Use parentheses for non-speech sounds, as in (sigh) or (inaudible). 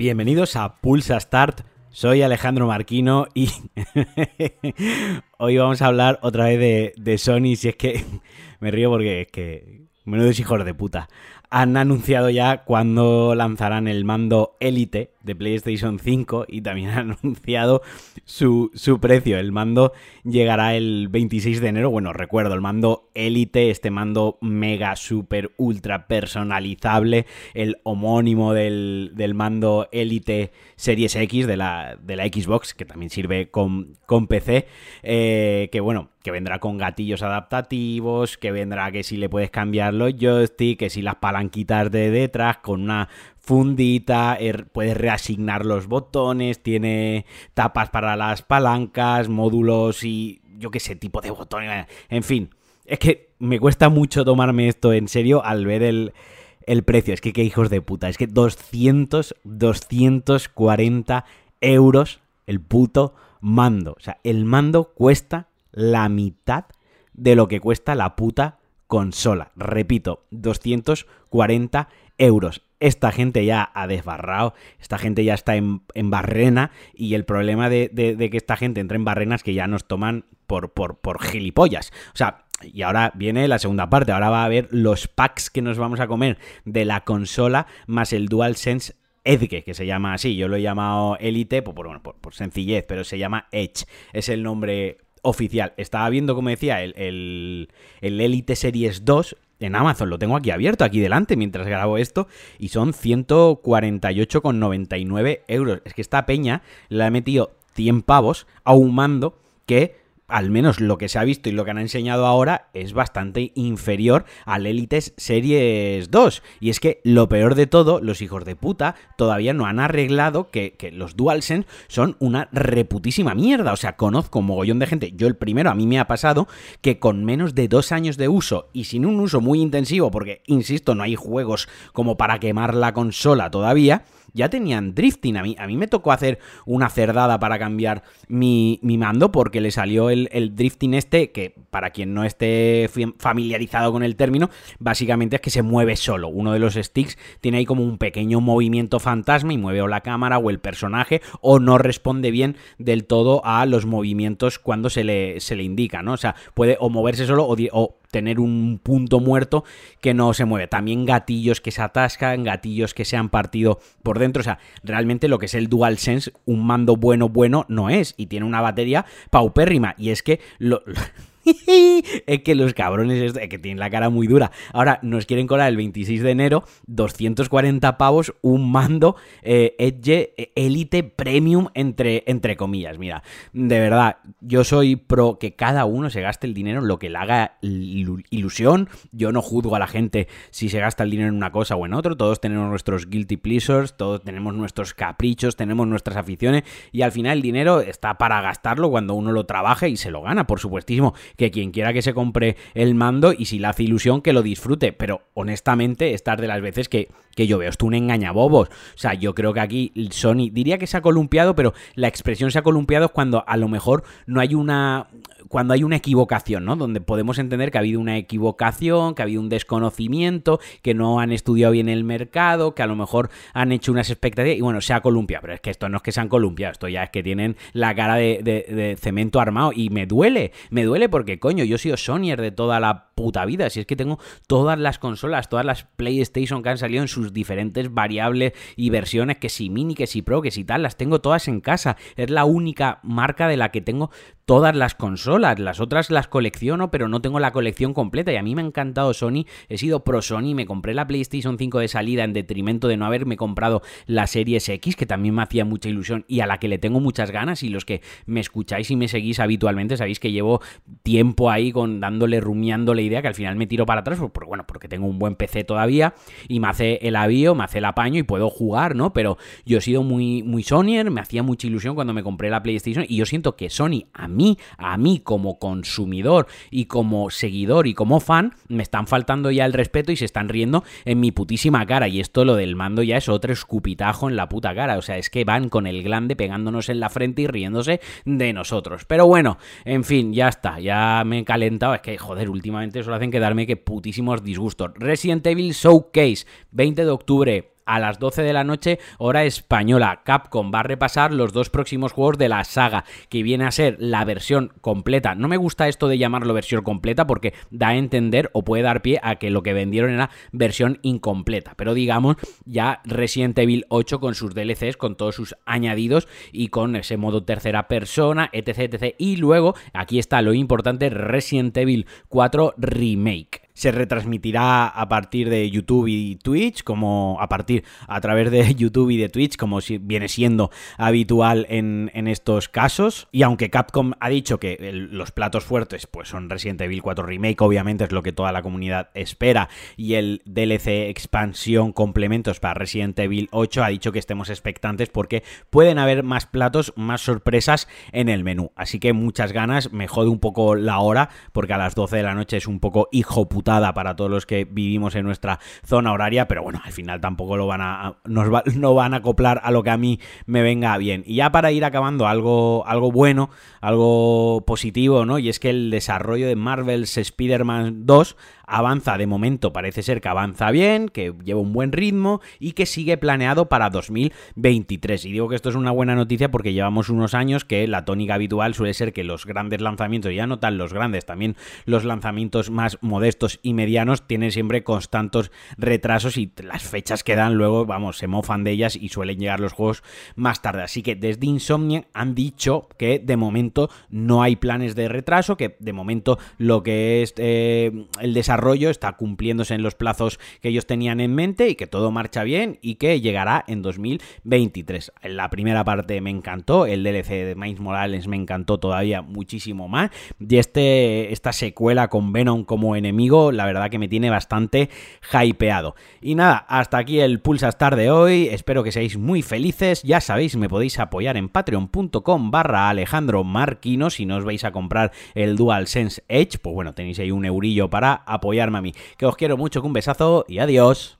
Bienvenidos a Pulsa Start. Soy Alejandro Marquino y (laughs) hoy vamos a hablar otra vez de, Sony. Si es que (laughs) me río porque es que menudos hijos de puta han anunciado ya cuándo lanzarán el mando Elite de PlayStation 5 y también han (laughs) anunciado su, su, precio. El mando llegará el 26 de enero. Bueno, recuerdo, el mando Elite, este mando mega, super, ultra personalizable, el homónimo del, del mando Elite Series X de la, de la Xbox, que también sirve con, con PC, eh, que bueno, que vendrá con gatillos adaptativos, que vendrá que si le puedes cambiar los joysticks, que si las palanquitas de detrás, con una fundita, er, puedes reasignar los botones, tiene tapas para las palancas, módulos y yo qué sé, tipo de botones, en fin. Es que me cuesta mucho tomarme esto en serio al ver el, el precio. Es que qué hijos de puta. Es que 200, 240 euros el puto mando. O sea, el mando cuesta la mitad de lo que cuesta la puta consola. Repito, 240 euros. Esta gente ya ha desbarrado, esta gente ya está en, barrena y el problema de, que esta gente entre en barrena es que ya nos toman por, por, por gilipollas. O sea, y ahora viene la segunda parte, ahora va a haber los packs que nos vamos a comer de la consola más el DualSense Edge, que se llama así, yo lo he llamado Elite por, por, por, sencillez, pero se llama Edge, es el nombre oficial. Estaba viendo, como decía, el, el, el Elite Series 2 en Amazon, lo tengo aquí abierto, aquí delante, mientras grabo esto, y son 148,99 euros. Es que esta peña le ha metido 100 pavos a un mando que al menos lo que se ha visto y lo que han enseñado ahora, es bastante inferior al Elite Series 2. Y es que lo peor de todo, los hijos de puta todavía no han arreglado que, que los DualSense son una reputísima mierda. O sea, conozco un mogollón de gente, yo el primero, a mí me ha pasado que con menos de dos años de uso y sin un uso muy intensivo, porque, insisto, no hay juegos como para quemar la consola todavía, ya tenían drifting. A mí, a mí me tocó hacer una cerdada para cambiar mi, mi mando porque le salió el, el, drifting este, que para quien no esté familiarizado con el término, básicamente es que se mueve solo. Uno de los sticks tiene ahí como un pequeño movimiento fantasma y mueve o la cámara o el personaje o no responde bien del todo a los movimientos cuando se le, se le indica, ¿no? O sea, puede o moverse solo o, o tener un punto muerto que no se mueve. También gatillos que se atascan, gatillos que se han partido por dentro. O sea, realmente lo que es el DualSense, un mando bueno, bueno, no es. Y tiene una batería paupérrima. Y es que lo, (laughs) (laughs) es que los cabrones es que tienen la cara muy dura. Ahora nos quieren colar el 26 de enero 240 pavos un mando eh, Edge Elite Premium entre, entre comillas. Mira, de verdad, yo soy pro que cada uno se gaste el dinero en lo que le haga ilusión. Yo no juzgo a la gente si se gasta el dinero en una cosa o en otro. Todos tenemos nuestros guilty pleasures, todos tenemos nuestros caprichos, tenemos nuestras aficiones y al final el dinero está para gastarlo cuando uno lo trabaja y se lo gana, por supuestísimo que quien quiera que se compre el mando y si le hace ilusión que lo disfrute. Pero honestamente, estas de las veces que, que yo veo, esto un engañabobos. O sea, yo creo que aquí Sony diría que se ha columpiado, pero la expresión se ha columpiado es cuando a lo mejor no hay una cuando hay una equivocación, ¿no? Donde podemos entender que ha habido una equivocación, que ha habido un desconocimiento, que no han estudiado bien el mercado, que a lo mejor han hecho unas expectativas y bueno, se ha columpiado. Pero es que esto no es que se han columpiado, esto ya es que tienen la cara de, de cemento armado y me duele, me duele porque coño, yo he sido Sonyer de toda la puta vida. Si es que tengo todas las consolas, todas las PlayStation que han salido en sus diferentes variables y versiones, que si mini, que si pro, que si tal, las tengo todas en casa. Es la única marca de la que tengo todas las consolas. Las otras las colecciono, pero no tengo la colección completa. Y a mí me ha encantado Sony. He sido pro Sony. Me compré la PlayStation 5 de salida en detrimento de no haberme comprado la Series X, que también me hacía mucha ilusión y a la que le tengo muchas ganas. Y los que me escucháis y me seguís habitualmente sabéis que llevo tiempo ahí con dándole, rumiándole idea que al final me tiro para atrás, porque, bueno, porque tengo un buen PC todavía y me hace el avío, me hace el apaño y puedo jugar, ¿no? Pero yo he sido muy, muy Sonyer, me hacía mucha ilusión cuando me compré la PlayStation y yo siento que Sony a mí mí, a mí como consumidor y como seguidor y como fan, me están faltando ya el respeto y se están riendo en mi putísima cara. Y esto lo del mando ya es otro escupitajo en la puta cara. O sea, es que van con el glande pegándonos en la frente y riéndose de nosotros. Pero bueno, en fin, ya está. Ya me he calentado. Es que, joder, últimamente solo hacen quedarme que putísimos disgustos. Resident Evil Showcase, 20 de octubre a las 12 de la noche, hora española. Capcom va a repasar los dos próximos juegos de la saga, que viene a ser la versión completa. No me gusta esto de llamarlo versión completa porque da a entender o puede dar pie a que lo que vendieron era versión incompleta. Pero digamos, ya Resident Evil 8 con sus DLCs, con todos sus añadidos y con ese modo tercera persona, etc, etc. Y luego, aquí está lo importante, Resident Evil 4 Remake se retransmitirá a partir de YouTube y Twitch, como a partir a través de (laughs) YouTube y de Twitch, como si viene siendo habitual en, estos casos. Y aunque Capcom ha dicho que los platos fuertes pues son Resident Evil 4 Remake, obviamente es lo que toda la comunidad espera, y el DLC expansión complementos para Resident Evil 8 ha dicho que estemos expectantes porque pueden haber más platos, más sorpresas en el menú. Así que muchas ganas, me jode un poco la hora, porque a las 12 de la noche es un poco hijo puta para todos los que vivimos en nuestra zona horaria, pero bueno, al final tampoco lo van a, nos (laughs) no van a acoplar a lo que a mí me venga bien. Y ya para ir acabando, algo, algo bueno, algo positivo, ¿no? Y es que el desarrollo de Marvel's Spider-Man 2 avanza de momento, parece ser que avanza bien, que lleva un buen ritmo y que sigue planeado para 2023. Y digo que esto es una buena noticia porque llevamos unos años que la tónica habitual suele ser que los grandes lanzamientos, ya no tan los grandes, también los lanzamientos más modestos y medianos tienen siempre constantes retrasos y las fechas que dan luego, vamos, se mofan de ellas y suelen llegar los juegos más tarde. Así que desde Insomnia han dicho que de momento no hay planes de retraso, que de momento lo que es eh, el desarrollo rollo está cumpliéndose en los plazos que ellos tenían en mente y que todo marcha bien y que llegará en 2023. La primera parte me encantó, el DLC de Miles Morales me encantó todavía muchísimo más y este, esta secuela con Venom como enemigo, la verdad que me tiene bastante hypeado. Y nada, hasta aquí el Pulsastar de hoy, espero que seáis muy felices, ya sabéis, me podéis apoyar en patreon.com barra Alejandro Marquino si no os vais a comprar el DualSense Edge, pues bueno, tenéis ahí un eurillo para apoyar apoyarme a mí. Que os quiero mucho, que un besazo y adiós.